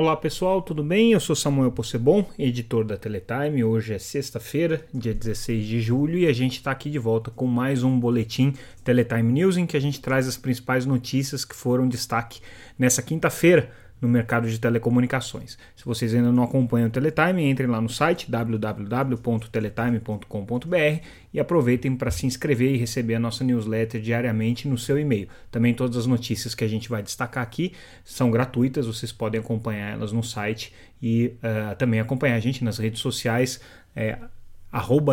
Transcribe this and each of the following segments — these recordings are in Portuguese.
Olá pessoal, tudo bem? Eu sou Samuel Possebon, editor da Teletime. Hoje é sexta-feira, dia 16 de julho, e a gente está aqui de volta com mais um boletim Teletime News em que a gente traz as principais notícias que foram destaque nessa quinta-feira no mercado de telecomunicações. Se vocês ainda não acompanham o Teletime, entrem lá no site www.teletime.com.br e aproveitem para se inscrever e receber a nossa newsletter diariamente no seu e-mail. Também todas as notícias que a gente vai destacar aqui são gratuitas, vocês podem acompanhar elas no site e uh, também acompanhar a gente nas redes sociais, é,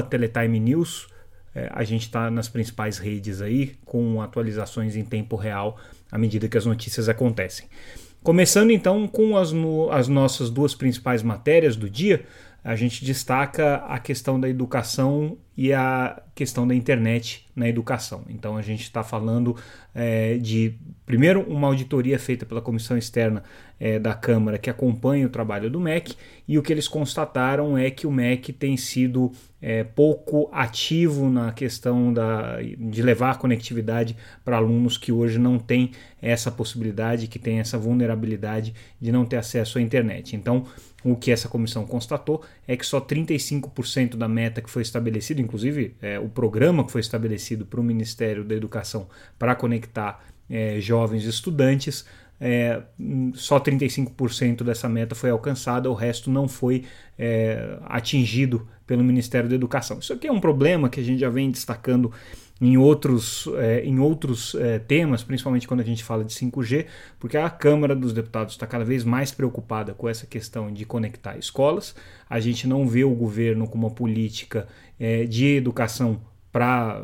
Teletime News. É, a gente está nas principais redes aí com atualizações em tempo real à medida que as notícias acontecem. Começando então com as, no, as nossas duas principais matérias do dia, a gente destaca a questão da educação e a questão da internet na educação. Então a gente está falando é, de, primeiro, uma auditoria feita pela comissão externa é, da Câmara que acompanha o trabalho do MEC, e o que eles constataram é que o MEC tem sido é, pouco ativo na questão da, de levar a conectividade para alunos que hoje não têm essa possibilidade, que têm essa vulnerabilidade de não ter acesso à internet. Então, o que essa comissão constatou é que só 35% da meta que foi estabelecida, inclusive é, o programa que foi estabelecido para o Ministério da Educação para conectar é, jovens estudantes, é, só 35% dessa meta foi alcançada, o resto não foi é, atingido pelo Ministério da Educação. Isso aqui é um problema que a gente já vem destacando em outros, é, em outros é, temas, principalmente quando a gente fala de 5G, porque a Câmara dos Deputados está cada vez mais preocupada com essa questão de conectar escolas. A gente não vê o governo com uma política é, de educação para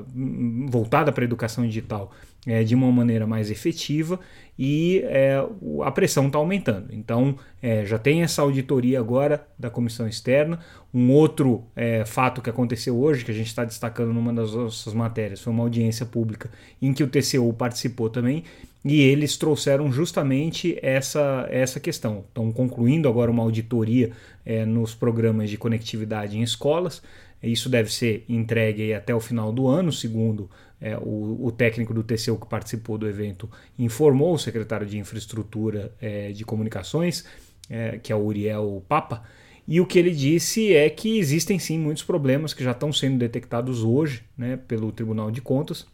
voltada para a educação digital é, de uma maneira mais efetiva e é, a pressão está aumentando. Então é, já tem essa auditoria agora da comissão externa. Um outro é, fato que aconteceu hoje, que a gente está destacando numa das nossas matérias, foi uma audiência pública em que o TCU participou também e eles trouxeram justamente essa, essa questão. Estão concluindo agora uma auditoria é, nos programas de conectividade em escolas. Isso deve ser entregue até o final do ano, segundo é, o, o, técnico do TCU que participou do evento informou, o secretário de Infraestrutura é, de Comunicações, é, que é o Uriel Papa, e o que ele disse é que existem sim muitos problemas que já estão sendo detectados hoje né, pelo Tribunal de Contas.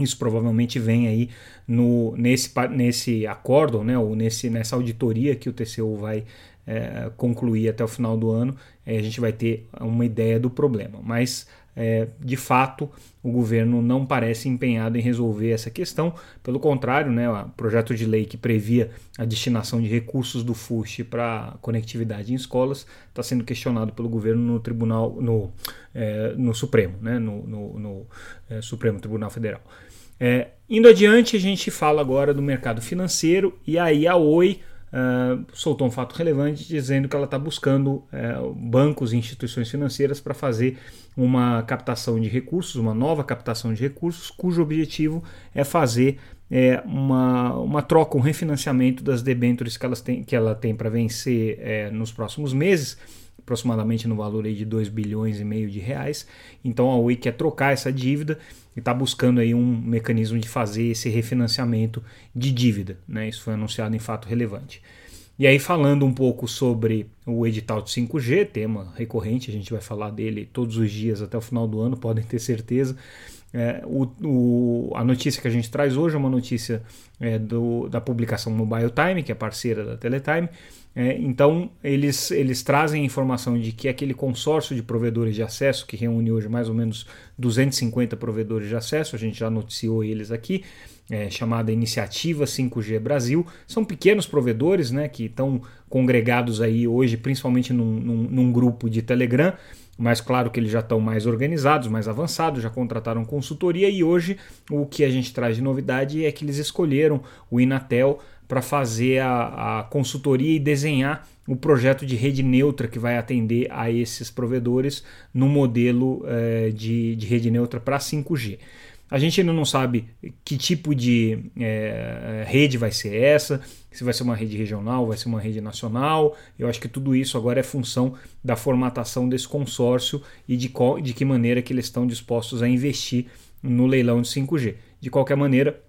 Isso provavelmente vem aí no, nesse, nesse acórdão, né, ou nesse, nessa auditoria que o TCU vai é, concluir até o final do ano, a gente vai ter uma ideia do problema. Mas é, de fato, o governo não parece empenhado em resolver essa questão. Pelo contrário, né, o projeto de lei que previa a destinação de recursos do FUST para conectividade em escolas está sendo questionado pelo governo no Tribunal, no, é, no Supremo, né, no, no, no é, Supremo Tribunal Federal. É, indo adiante, a gente fala agora do mercado financeiro e aí a Oi uh, soltou um fato relevante dizendo que ela está buscando uh, bancos e instituições financeiras para fazer uma captação de recursos, uma nova captação de recursos, cujo objetivo é fazer é, uma, uma troca, um refinanciamento das debêntures que, elas que ela tem para vencer é, nos próximos meses aproximadamente no valor aí de 2 bilhões e meio de reais. Então a Oi quer trocar essa dívida e está buscando aí um mecanismo de fazer esse refinanciamento de dívida. Né? Isso foi anunciado em fato relevante. E aí, falando um pouco sobre o edital de 5G, tema recorrente, a gente vai falar dele todos os dias até o final do ano, podem ter certeza. É, o, o, a notícia que a gente traz hoje é uma notícia é, do, da publicação Mobile Time, que é parceira da Teletime, é, então, eles, eles trazem a informação de que aquele consórcio de provedores de acesso, que reúne hoje mais ou menos 250 provedores de acesso, a gente já noticiou eles aqui, é, chamada Iniciativa 5G Brasil, são pequenos provedores né, que estão congregados aí hoje, principalmente num, num, num grupo de Telegram, mas claro que eles já estão mais organizados, mais avançados, já contrataram consultoria e hoje o que a gente traz de novidade é que eles escolheram o Inatel para fazer a, a consultoria e desenhar o projeto de rede neutra que vai atender a esses provedores no modelo eh, de, de rede neutra para 5G. A gente ainda não sabe que tipo de é, rede vai ser essa, se vai ser uma rede regional, vai ser uma rede nacional. Eu acho que tudo isso agora é função da formatação desse consórcio e de, qual, de que maneira que eles estão dispostos a investir no leilão de 5G. De qualquer maneira,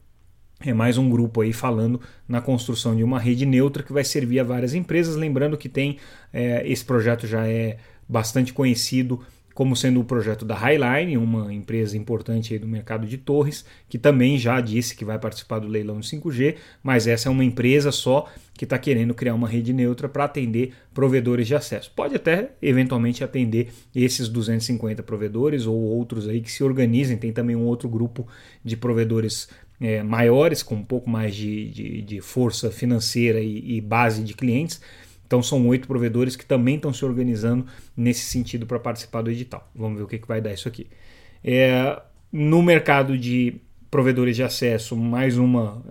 é mais um grupo aí falando na construção de uma rede neutra que vai servir a várias empresas. Lembrando que tem é, esse projeto já é bastante conhecido como sendo o projeto da Highline, uma empresa importante do mercado de torres, que também já disse que vai participar do leilão de 5G, mas essa é uma empresa só que está querendo criar uma rede neutra para atender provedores de acesso. Pode até eventualmente atender esses 250 provedores ou outros aí que se organizem. Tem também um outro grupo de provedores é, maiores, com um pouco mais de, de, de força financeira e, e base de clientes então são oito provedores que também estão se organizando nesse sentido para participar do edital. Vamos ver o que, que vai dar isso aqui. É, no mercado de provedores de acesso, mais uma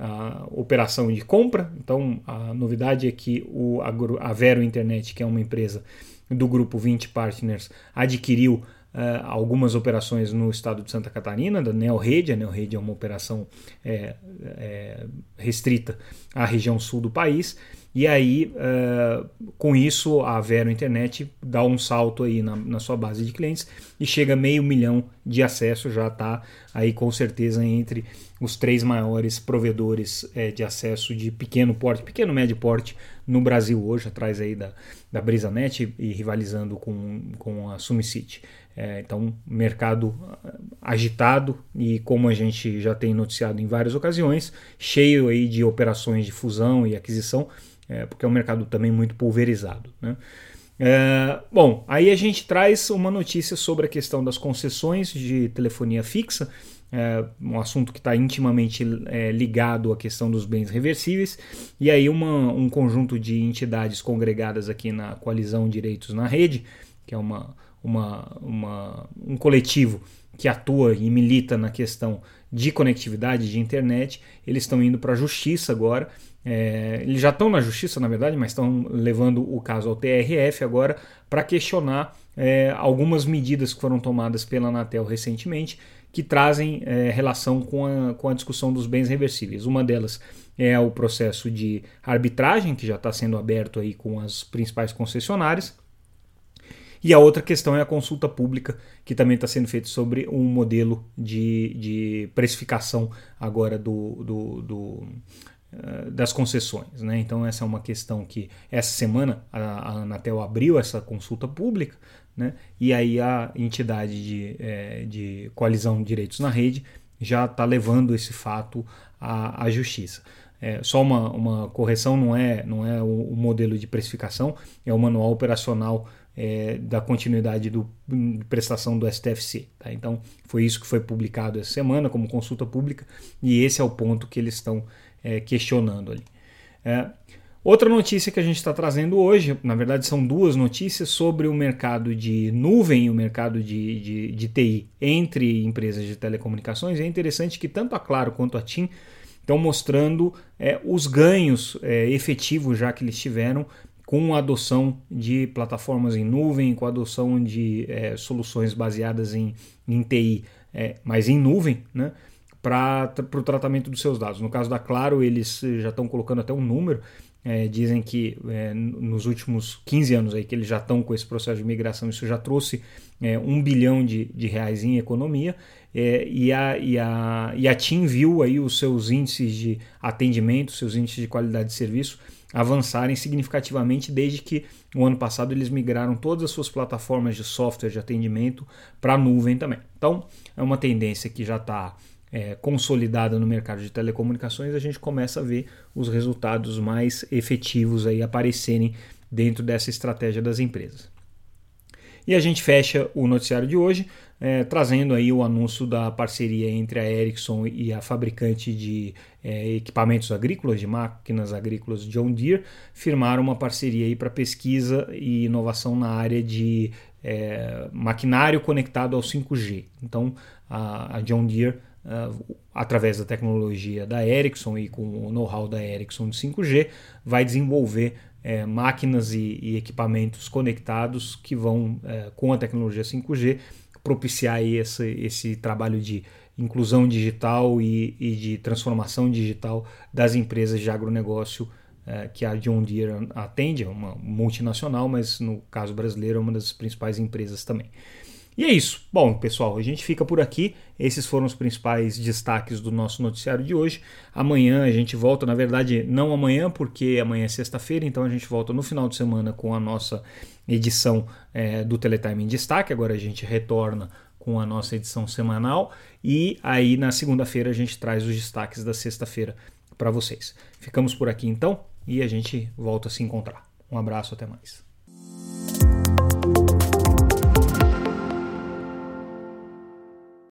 operação de compra. Então a novidade é que o, a, a Vero Internet, que é uma empresa do grupo 20 Partners, adquiriu Uh, algumas operações no estado de Santa Catarina, da NeoRede. A NeoRede é uma operação é, é, restrita à região sul do país. E aí, uh, com isso, a Vero Internet dá um salto aí na, na, sua base de clientes e chega a meio milhão de acessos, já está aí com certeza entre os três maiores provedores é, de acesso de pequeno porte, pequeno médio porte no Brasil hoje, atrás aí da, da BrisaNet e rivalizando com, com a SumiCity. É, então, mercado agitado e como a gente já tem noticiado em várias ocasiões, cheio aí de operações de fusão e aquisição, é, porque é um mercado também muito pulverizado. Né? É, bom, aí a gente traz uma notícia sobre a questão das concessões de telefonia fixa, é, um assunto que está intimamente é, ligado à questão dos bens reversíveis, e aí uma, um conjunto de entidades congregadas aqui na Coalizão Direitos na Rede, que é uma, uma, uma um coletivo que atua e milita na questão de conectividade de internet, eles estão indo para a justiça agora. É, eles já estão na justiça, na verdade, mas estão levando o caso ao TRF agora para questionar é, algumas medidas que foram tomadas pela Anatel recentemente que trazem é, relação com a, com a discussão dos bens reversíveis. Uma delas é o processo de arbitragem, que já está sendo aberto aí com as principais concessionárias. E a outra questão é a consulta pública, que também está sendo feita sobre um modelo de, de precificação agora do, do, do das concessões. Né? Então, essa é uma questão que essa semana a, a Anatel abriu essa consulta pública né? e aí a entidade de, é, de coalizão de direitos na rede já está levando esse fato à, à justiça. É, só uma, uma correção, não é, não é o, o modelo de precificação, é o manual operacional é, da continuidade do, de prestação do STFC. Tá? Então, foi isso que foi publicado essa semana como consulta pública e esse é o ponto que eles estão é, questionando ali. É, outra notícia que a gente está trazendo hoje, na verdade são duas notícias sobre o mercado de nuvem e o mercado de, de, de TI entre empresas de telecomunicações. É interessante que tanto a Claro quanto a TIM estão mostrando é, os ganhos é, efetivos já que eles tiveram com a adoção de plataformas em nuvem, com a adoção de é, soluções baseadas em, em TI, é, mas em nuvem, né? Para o tratamento dos seus dados. No caso da Claro, eles já estão colocando até um número, é, dizem que é, nos últimos 15 anos aí que eles já estão com esse processo de migração, isso já trouxe é, um bilhão de, de reais em economia e, a, e, a, e a TIM viu aí os seus índices de atendimento, seus índices de qualidade de serviço avançarem significativamente desde que o ano passado eles migraram todas as suas plataformas de software de atendimento para a nuvem também. Então é uma tendência que já está é, consolidada no mercado de telecomunicações, a gente começa a ver os resultados mais efetivos aí aparecerem dentro dessa estratégia das empresas. E a gente fecha o noticiário de hoje é, trazendo aí o anúncio da parceria entre a Ericsson e a fabricante de é, equipamentos agrícolas, de máquinas agrícolas John Deere, firmaram uma parceria aí para pesquisa e inovação na área de é, maquinário conectado ao 5G. Então a, a John Deere uh, através da tecnologia da Ericsson e com o know-how da Ericsson de 5G, vai desenvolver é, máquinas e, e, equipamentos conectados que vão, é, com a tecnologia 5G, propiciar esse, esse trabalho de inclusão digital e, e, de transformação digital das empresas de agronegócio é, que a John Deere atende, é uma multinacional, mas no caso brasileiro é uma das principais empresas também. E é isso. Bom, pessoal, a gente fica por aqui. Esses foram os principais destaques do nosso noticiário de hoje. Amanhã a gente volta, na verdade, não amanhã, porque amanhã é sexta-feira, então a gente volta no final de semana com a nossa edição é, do Teletime em Destaque. Agora a gente retorna com a nossa edição semanal e aí na segunda-feira a gente traz os destaques da sexta-feira para vocês. Ficamos por aqui então e a gente volta a se encontrar. Um abraço, até mais.